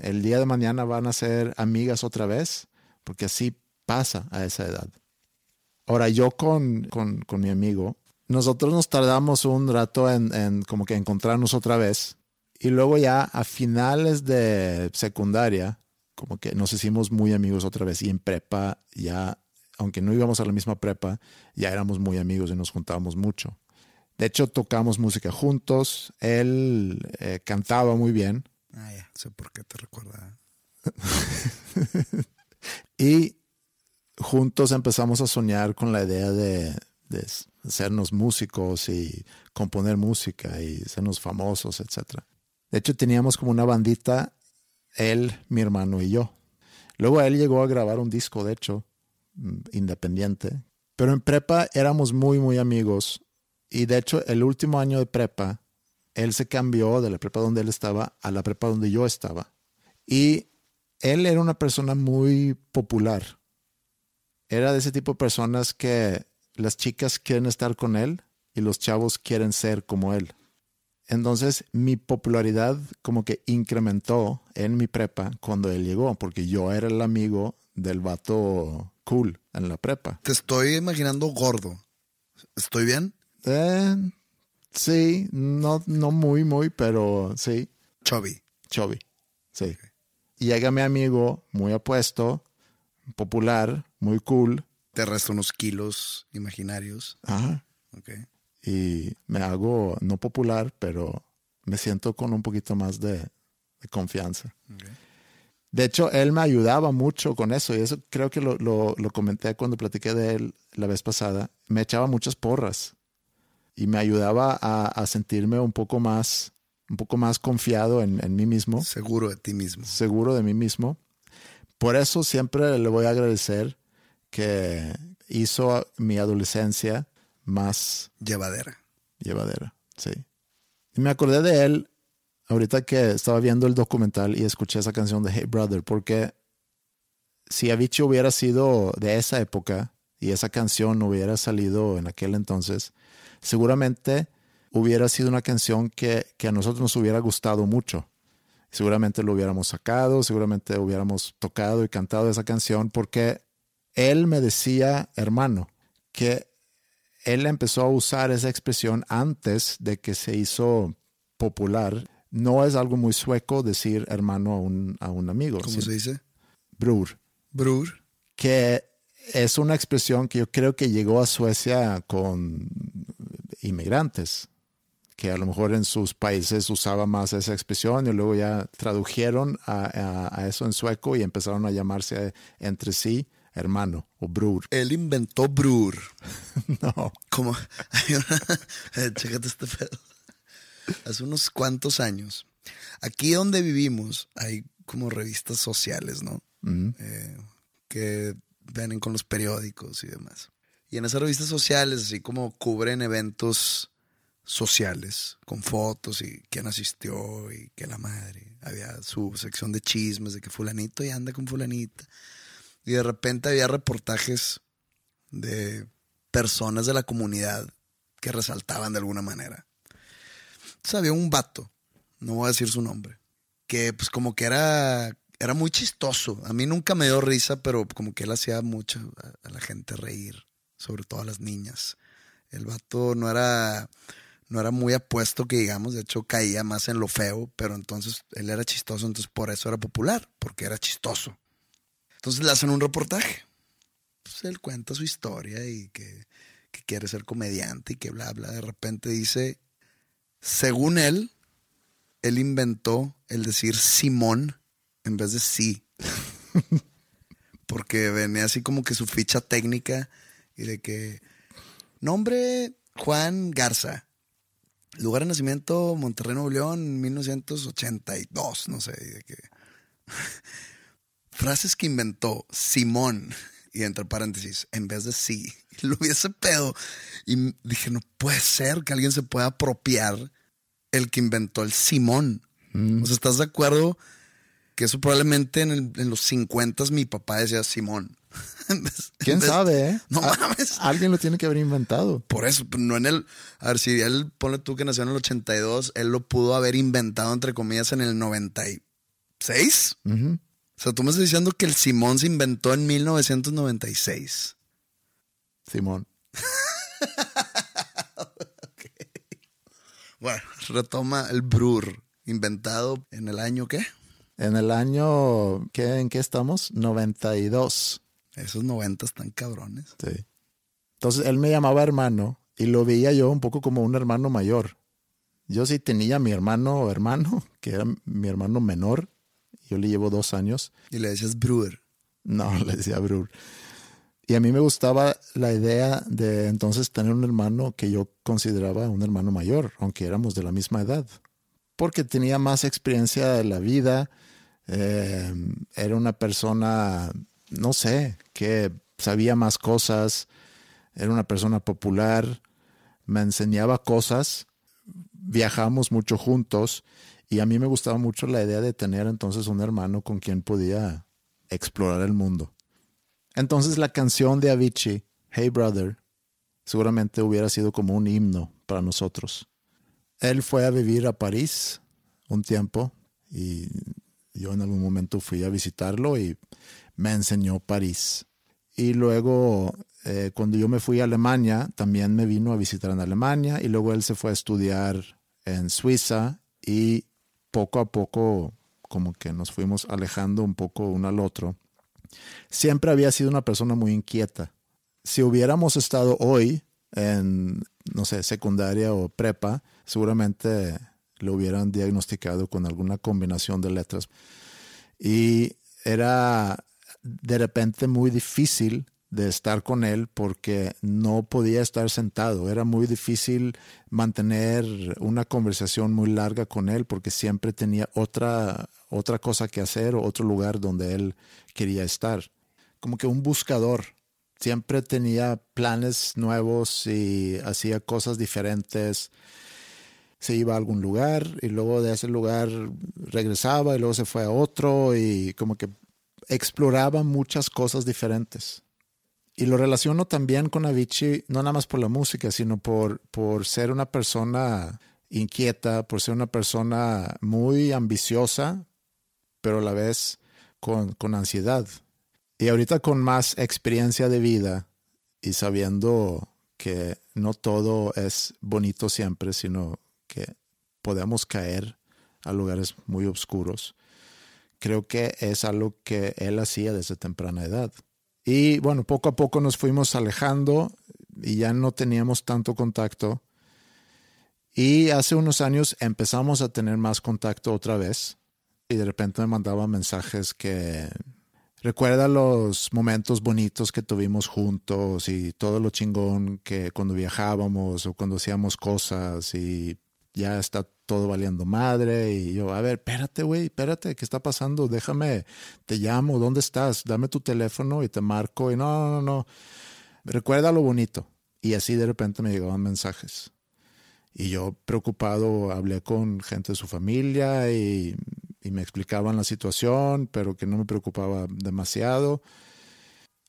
El día de mañana van a ser amigas otra vez, porque así pasa a esa edad. Ahora, yo con, con, con mi amigo, nosotros nos tardamos un rato en, en como que encontrarnos otra vez. Y luego ya a finales de secundaria, como que nos hicimos muy amigos otra vez. Y en prepa ya, aunque no íbamos a la misma prepa, ya éramos muy amigos y nos juntábamos mucho. De hecho, tocamos música juntos. Él eh, cantaba muy bien. Ah, ya, sé por qué te recuerda. y juntos empezamos a soñar con la idea de, de sernos músicos y componer música y sernos famosos, etc. De hecho, teníamos como una bandita, él, mi hermano y yo. Luego él llegó a grabar un disco, de hecho, mm, independiente. Pero en prepa éramos muy, muy amigos. Y de hecho, el último año de prepa, él se cambió de la prepa donde él estaba a la prepa donde yo estaba. Y él era una persona muy popular. Era de ese tipo de personas que las chicas quieren estar con él y los chavos quieren ser como él. Entonces mi popularidad como que incrementó en mi prepa cuando él llegó, porque yo era el amigo del vato cool en la prepa. Te estoy imaginando gordo. ¿Estoy bien? Eh, sí, no, no muy, muy, pero sí. Chubby. Chubby, sí. Y llega mi amigo muy apuesto, popular, muy cool, te resta unos kilos imaginarios. Ajá. Okay. Y me hago no popular, pero me siento con un poquito más de, de confianza. Okay. De hecho, él me ayudaba mucho con eso y eso creo que lo, lo, lo, comenté cuando platiqué de él la vez pasada. Me echaba muchas porras y me ayudaba a, a sentirme un poco más, un poco más confiado en, en mí mismo. Seguro de ti mismo. Seguro de mí mismo. Por eso siempre le voy a agradecer que hizo mi adolescencia más llevadera. Llevadera, sí. Y me acordé de él ahorita que estaba viendo el documental y escuché esa canción de Hey Brother, porque si Avicii hubiera sido de esa época y esa canción hubiera salido en aquel entonces, seguramente hubiera sido una canción que, que a nosotros nos hubiera gustado mucho. Seguramente lo hubiéramos sacado, seguramente hubiéramos tocado y cantado esa canción porque él me decía, hermano, que él empezó a usar esa expresión antes de que se hizo popular. No es algo muy sueco decir hermano a un, a un amigo. ¿Cómo se dice? Brur. Brur. Que es una expresión que yo creo que llegó a Suecia con inmigrantes, que a lo mejor en sus países usaba más esa expresión y luego ya tradujeron a, a, a eso en sueco y empezaron a llamarse entre sí hermano o brur. Él inventó brur. no. Como, chécate este pedo. Hace unos cuantos años, aquí donde vivimos hay como revistas sociales, ¿no? Mm eh, que vienen con los periódicos y demás. Y en esas revistas sociales, así como cubren eventos sociales, con fotos y quién asistió y que la madre. Había su sección de chismes de que fulanito y anda con fulanita. Y de repente había reportajes de personas de la comunidad que resaltaban de alguna manera. Entonces había un vato, no voy a decir su nombre, que pues como que era, era muy chistoso. A mí nunca me dio risa, pero como que él hacía mucho a, la gente reír, sobre todo a las niñas. El vato no era, no era muy apuesto que digamos, de hecho caía más en lo feo, pero entonces él era chistoso, entonces por eso era popular, porque era chistoso. Entonces le hacen un reportaje. Pues él cuenta su historia y que, que, quiere ser comediante y que bla, bla. De repente dice, según él, él inventó el decir Simón en vez de sí. Porque venía así como que su ficha técnica y de que nombre Juan Garza. Lugar de nacimiento Monterrey, Nuevo León, 1982, no sé. De que... frases que inventó Simón y entre paréntesis, en vez de sí, lo vi ese pedo. Y dije, no puede ser que alguien se pueda apropiar el que inventó el Simón. O sea, ¿estás de acuerdo? Que eso probablemente en, el- en los 50 mi papá decía Simón. Vez- ¿Quién vez- sabe, eh? No A- mames. Alguien lo tiene que haber inventado. Por eso, pero no en el. A ver, si él, ponle tú que nació en el 82, él lo pudo haber inventado, entre comillas, en el 96. Ujú. O sea, tú me estás diciendo que el Simón se inventó en 1996. Simón. Bueno, retoma el Brur, inventado en el año qué? En el año, ¿qué, ¿en qué estamos? 92. Esos 90 están cabrones. Sí. Entonces él me llamaba hermano y lo veía yo un poco como un hermano mayor. Yo sí tenía a mi hermano o hermano, que era mi hermano menor. Yo le llevo dos años. Y le decías Brewer. No, le decía Brur. Y a mí me gustaba la idea de entonces tener un hermano que yo consideraba un hermano mayor, aunque éramos de la misma edad. Porque tenía más experiencia de la vida. eh, era una persona, no sé, que sabía más cosas. Era una persona popular. Me enseñaba cosas. Viajamos mucho juntos. Y a mí me gustaba mucho la idea de tener entonces un hermano con quien podía explorar el mundo. Entonces la canción de Avicii, Hey Brother, seguramente hubiera sido como un himno para nosotros. Él fue a vivir a París un tiempo y yo en algún momento fui a visitarlo y me enseñó París. Y luego, eh, cuando yo me fui a Alemania, también me vino a visitar en Alemania y luego él se fue a estudiar en Suiza y poco a poco como que nos fuimos alejando un poco uno al otro. Siempre había sido una persona muy inquieta. Si hubiéramos estado hoy en, no sé, secundaria o prepa, seguramente lo hubieran diagnosticado con alguna combinación de letras. Y era de repente muy difícil de estar con él porque no podía estar sentado. Era muy difícil mantener una conversación muy larga con él porque siempre tenía otra, otra cosa que hacer o otro lugar donde él quería estar. Como que un buscador. Siempre tenía planes nuevos y hacía cosas diferentes. Se iba a algún lugar y luego de ese lugar regresaba y luego se fue a otro y como que exploraba muchas cosas diferentes. Y lo relaciono también con Avicii, no nada más por la música, sino por, por ser una persona inquieta, por ser una persona muy ambiciosa, pero a la vez con, con ansiedad. Y ahorita con más experiencia de vida y sabiendo que no todo es bonito siempre, sino que podemos caer a lugares muy oscuros, creo que es algo que él hacía desde temprana edad. Y bueno, poco a poco nos fuimos alejando y ya no teníamos tanto contacto. Y hace unos años empezamos a tener más contacto otra vez. Y de repente me mandaba mensajes que recuerda los momentos bonitos que tuvimos juntos y todo lo chingón que cuando viajábamos o cuando hacíamos cosas y ya está todo valiendo madre y yo, a ver, espérate, güey, espérate, ¿qué está pasando? Déjame, te llamo, ¿dónde estás? Dame tu teléfono y te marco y no, no, no, recuerda lo bonito. Y así de repente me llegaban mensajes. Y yo preocupado hablé con gente de su familia y, y me explicaban la situación, pero que no me preocupaba demasiado.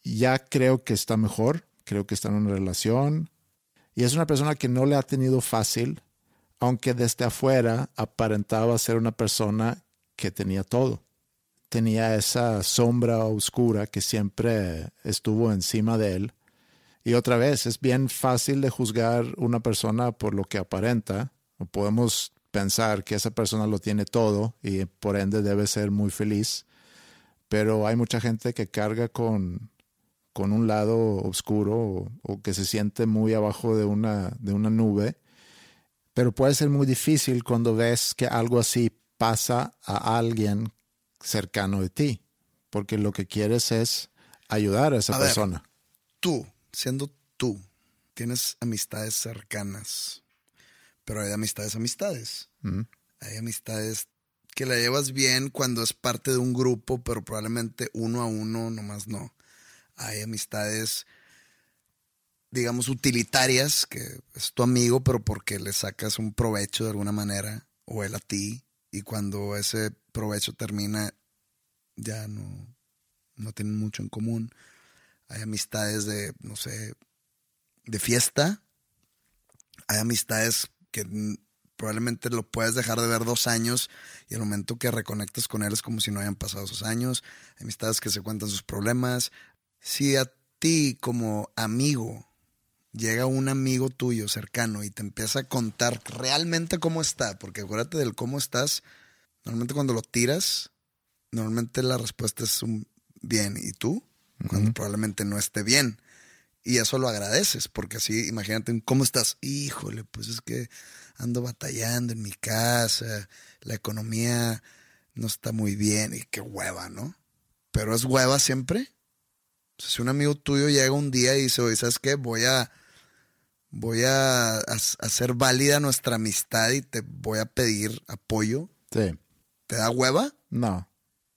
Ya creo que está mejor, creo que está en una relación. Y es una persona que no le ha tenido fácil, aunque desde afuera aparentaba ser una persona que tenía todo. Tenía esa sombra oscura que siempre estuvo encima de él. Y otra vez, es bien fácil de juzgar una persona por lo que aparenta. Podemos pensar que esa persona lo tiene todo y por ende debe ser muy feliz. Pero hay mucha gente que carga con, con un lado oscuro o, o que se siente muy abajo de una, de una nube pero puede ser muy difícil cuando ves que algo así pasa a alguien cercano de ti, porque lo que quieres es ayudar a esa A ver. persona. Tú, siendo tú, tienes amistades cercanas, pero hay amistades, amistades. Hay amistades que la llevas bien cuando es parte de un grupo, pero probablemente uno a uno nomás no. Hay amistades, digamos, utilitarias, que es tu amigo, pero porque le sacas un provecho de alguna manera, o él a ti, y cuando ese provecho termina, ya no, no tienen mucho en común. Hay amistades de, no sé, de fiesta. Hay amistades que probablemente lo puedes dejar de ver dos años y el momento que reconectas con él es como si no hayan pasado esos años. Hay amistades que se cuentan sus problemas. Si a ti como amigo llega un amigo tuyo cercano y te empieza a contar realmente cómo está, porque acuérdate del cómo estás, normalmente cuando lo tiras, normalmente la respuesta es un bien. ¿Y tú? Cuando probablemente no esté bien. Y eso lo agradeces, porque así, imagínate, ¿cómo estás? Híjole, pues es que ando batallando en mi casa, la economía no está muy bien y qué hueva, ¿no? Pero es hueva siempre. Si un amigo tuyo llega un día y dice, oye, ¿sabes qué? Voy a, voy a, hacer válida nuestra amistad y te voy a pedir apoyo. Sí. ¿Te da hueva? No.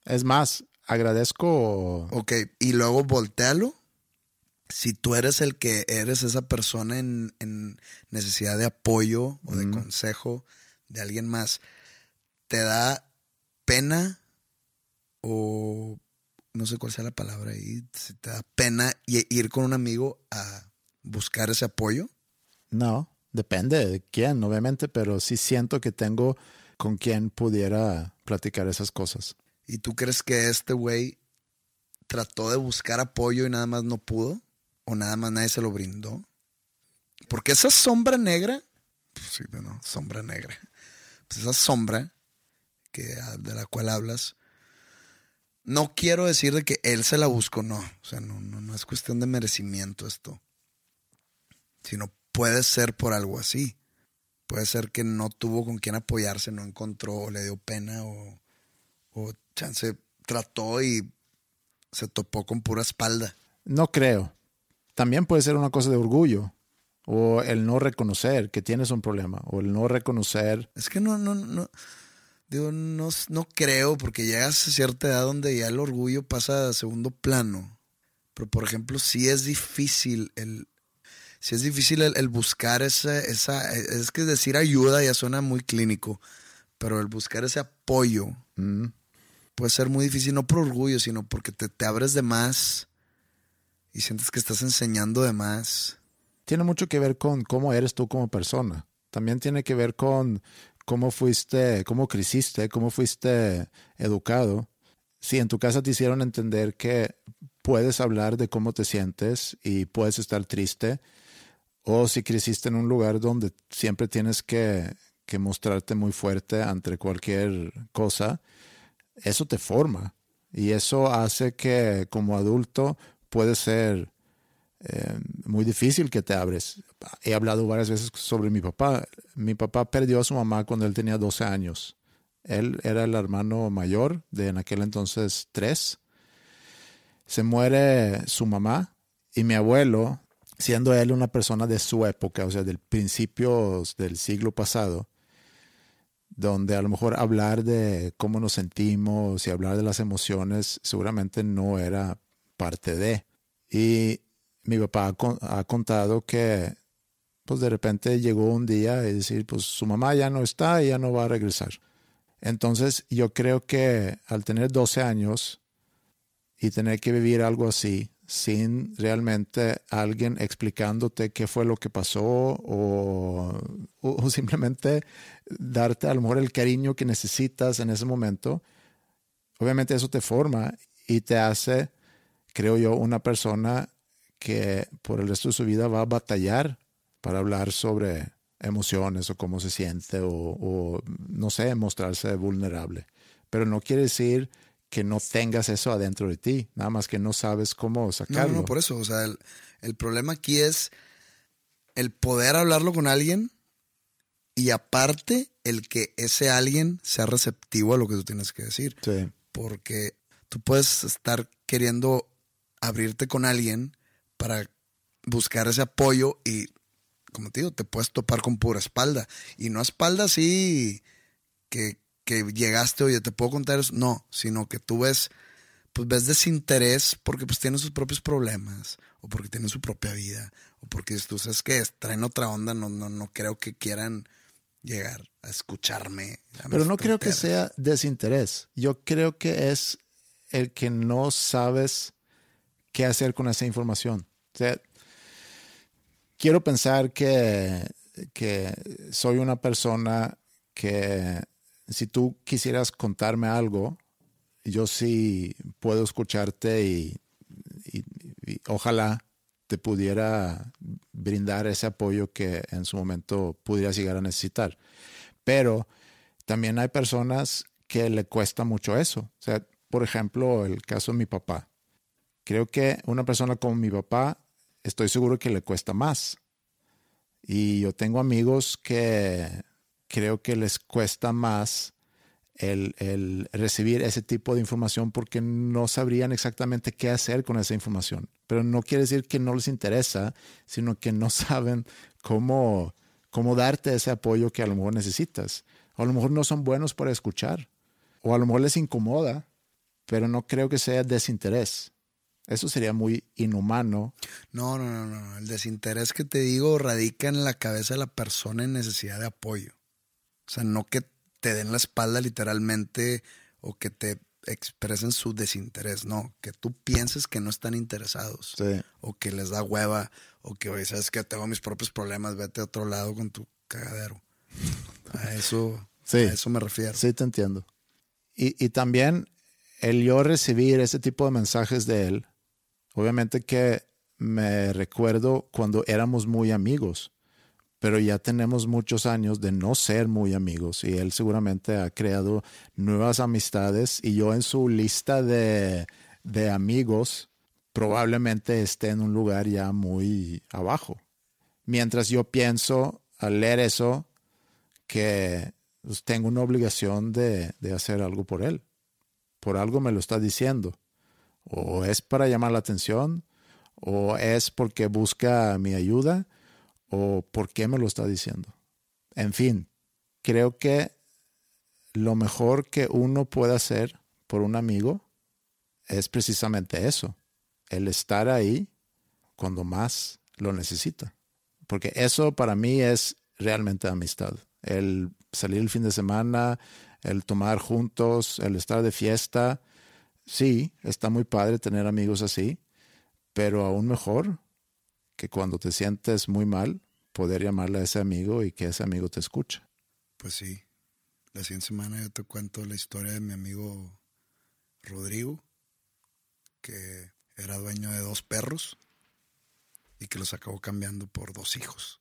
Es más, agradezco. Ok, y luego voltealo. Si tú eres el que eres esa persona en, necesidad de apoyo o de consejo de alguien más, ¿te da pena o no sé cuál sea la palabra ahí, si te da pena ir con un amigo a buscar ese apoyo? No, depende de quién, obviamente, pero sí siento que tengo con quien pudiera platicar esas cosas. ¿Y tú crees que este güey trató de buscar apoyo y nada más no pudo? ¿O nada más nadie se lo brindó? Porque esa sombra negra, pues sí, bueno, sombra negra, pues esa sombra que, ah, de la cual hablas, no quiero decir de que él se la buscó, no. O sea, no, no, no es cuestión de merecimiento esto. Sino puede ser por algo así. Puede ser que no tuvo con quién apoyarse, no encontró, o le dio pena, o, o chance trató y se topó con pura espalda. No creo. También puede ser una cosa de orgullo o el no reconocer que tienes un problema o el no reconocer. Es que no, no, no. Digo, no, no creo porque llegas a cierta edad donde ya el orgullo pasa a segundo plano. Pero, por ejemplo, sí es difícil el, sí es difícil el, buscar esa, esa, es que decir ayuda ya suena muy clínico, pero el buscar ese apoyo mm puede ser muy difícil, no por orgullo, sino porque te, te abres de más y sientes que estás enseñando de más. Tiene mucho que ver con cómo eres tú como persona. También tiene que ver con cómo fuiste, cómo creciste, cómo fuiste educado. Si en tu casa te hicieron entender que puedes hablar de cómo te sientes y puedes estar triste, o si creciste en un lugar donde siempre tienes que, mostrarte muy fuerte ante cualquier cosa, eso te forma y eso hace que como adulto puede ser eh, muy difícil que te abres. He hablado varias veces sobre mi papá. Mi papá perdió a su mamá cuando él tenía 12 años. Él era el hermano mayor de en aquel entonces tres. Se muere su mamá y mi abuelo, siendo él una persona de su época, o sea, del principio del siglo pasado, donde a lo mejor hablar de cómo nos sentimos y hablar de las emociones seguramente no era parte de. Y mi papá ha contado que pues de repente llegó un día y decir, pues su mamá ya no está y ya no va a regresar. Entonces yo creo que al tener 12 años y tener que vivir algo así, sin realmente alguien explicándote qué fue lo que pasó o, o, simplemente darte a lo mejor el cariño que necesitas en ese momento, obviamente eso te forma y te hace, creo yo, una persona que por el resto de su vida va a batallar para hablar sobre emociones o cómo se siente o, o no sé, mostrarse vulnerable. Pero no quiere decir que no tengas eso adentro de ti, nada más que no sabes cómo sacarlo. No, no, por eso, o sea, el, problema aquí es el poder hablarlo con alguien y aparte el que ese alguien sea receptivo a lo que tú tienes que decir. Sí. Porque tú puedes estar queriendo abrirte con alguien para buscar ese apoyo y, como te digo, te puedes topar con pura espalda. Y no espalda así que, que llegaste, oye, ¿te puedo contar eso? No, sino que tú ves pues ves desinterés porque pues tienen sus propios problemas o porque tienen su propia vida o porque tú sabes que traen otra onda, no, no, no creo que quieran llegar a escucharme. Pero no creo que sea desinterés. Yo creo que es el que no sabes qué hacer con esa información. O sea, quiero pensar que, que soy una persona que si tú quisieras contarme algo, yo sí puedo escucharte y, ojalá te pudiera brindar ese apoyo que en su momento pudieras llegar a necesitar. Pero también hay personas que le cuesta mucho eso. O sea, por ejemplo, el caso de mi papá. Creo que una persona como mi papá, estoy seguro que le cuesta más. Y yo tengo amigos que creo que les cuesta más el, recibir ese tipo de información porque no sabrían exactamente qué hacer con esa información. Pero no quiere decir que no les interesa, sino que no saben cómo, cómo darte ese apoyo que a lo mejor necesitas. O a lo mejor no son buenos para escuchar. O a lo mejor les incomoda, pero no creo que sea desinterés. Eso sería muy inhumano. No, no, no, no. El desinterés que te digo radica en la cabeza de la persona en necesidad de apoyo. O sea, no que te den la espalda literalmente o que te expresen su desinterés, no, que tú pienses que no están interesados o que les da hueva o que, oye, sabes que tengo mis propios problemas, vete a otro lado con tu cagadero. A eso, a eso me refiero. Sí, te entiendo. Y, y también el yo recibir ese tipo de mensajes de él, obviamente que me recuerdo cuando éramos muy amigos pero ya tenemos muchos años de no ser muy amigos y él seguramente ha creado nuevas amistades y yo en su lista de, amigos probablemente esté en un lugar ya muy abajo. Mientras yo pienso al leer eso que pues, tengo una obligación de, de hacer algo por él. Por algo me lo está diciendo. O es para llamar la atención, o es porque busca mi ayuda, o por qué me lo está diciendo. En fin, creo que lo mejor que uno puede hacer por un amigo es precisamente eso, el estar ahí cuando más lo necesita. Porque eso para mí es realmente amistad. El salir el fin de semana, el tomar juntos, el estar de fiesta. Sí, está muy padre tener amigos así, pero aún mejor que cuando te sientes muy mal, poder llamarle a ese amigo y que ese amigo te escuche. Pues sí. La siguiente semana yo te cuento la historia de mi amigo Rodrigo, que era dueño de dos perros y que los acabó cambiando por dos hijos.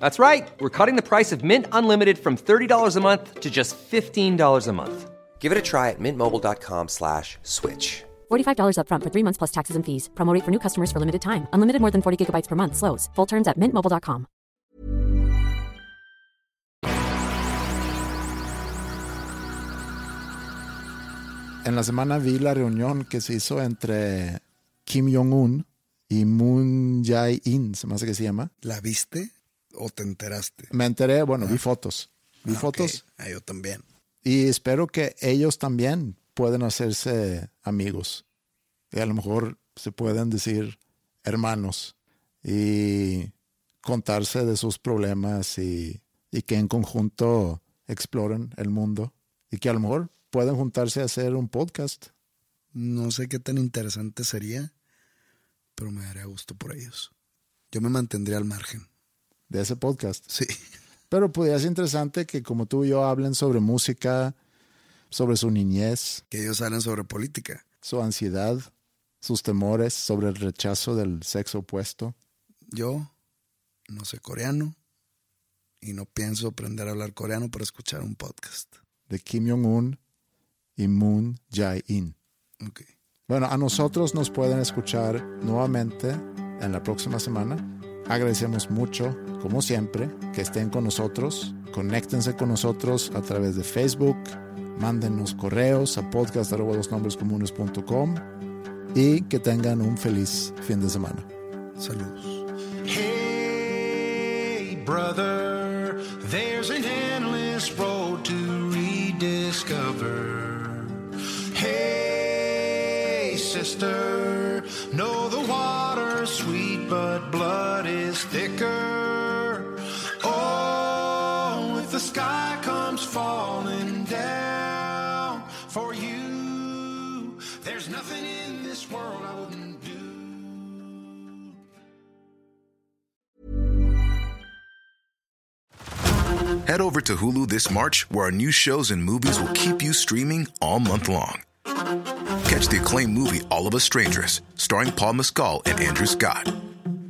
That's right. We're cutting the price of Mint Unlimited from $30 a month to just $15 a month. Give it a try at mintmobile.com slash switch. $45 upfront for three months plus taxes and fees. Promote for new customers for limited time. Unlimited more than 40 gigabytes per month. Slows. Full terms at mintmobile.com. En la semana vi la reunión que se hizo entre Kim Jong-un y Moon Jae-in, se me hace que se llama. ¿La viste? O te enteraste? Me enteré, bueno, vi fotos. Vi Ah, fotos ok. Ah, yo también. y espero que ellos también puedan hacerse amigos. Y a lo mejor se pueden decir hermanos y contarse de sus problemas y, y que en conjunto exploren el mundo y que a lo mejor puedan juntarse a hacer un podcast. No sé qué tan interesante sería, pero me daría gusto por ellos. Yo me mantendría al margen. De ese podcast. Sí. Pero pudiera ser interesante que como tú y yo hablen sobre música, sobre su niñez, Que ellos hablen sobre política. su ansiedad, sus temores, sobre el rechazo del sexo opuesto. Yo no sé coreano y no pienso aprender a hablar coreano para escuchar un podcast. de Kim Jong-un y Moon Jae-in. Ok. Bueno, a nosotros nos pueden escuchar nuevamente en la próxima semana. Agradecemos mucho, como siempre, que estén con nosotros. Conéctense con nosotros a través de Facebook. Mándenos correos a podcast.com y que tengan un feliz fin de semana. Saludos. Hey, brother, there's an endless road to rediscover. Hey, sister, know thicker. Oh, if the sky comes falling down for you, there's nothing in this world I wouldn't do. Head over to Hulu this March, where our new shows and movies will keep you streaming all month long. Catch the acclaimed movie All of Us Strangers, starring Paul Mescal and Andrew Scott.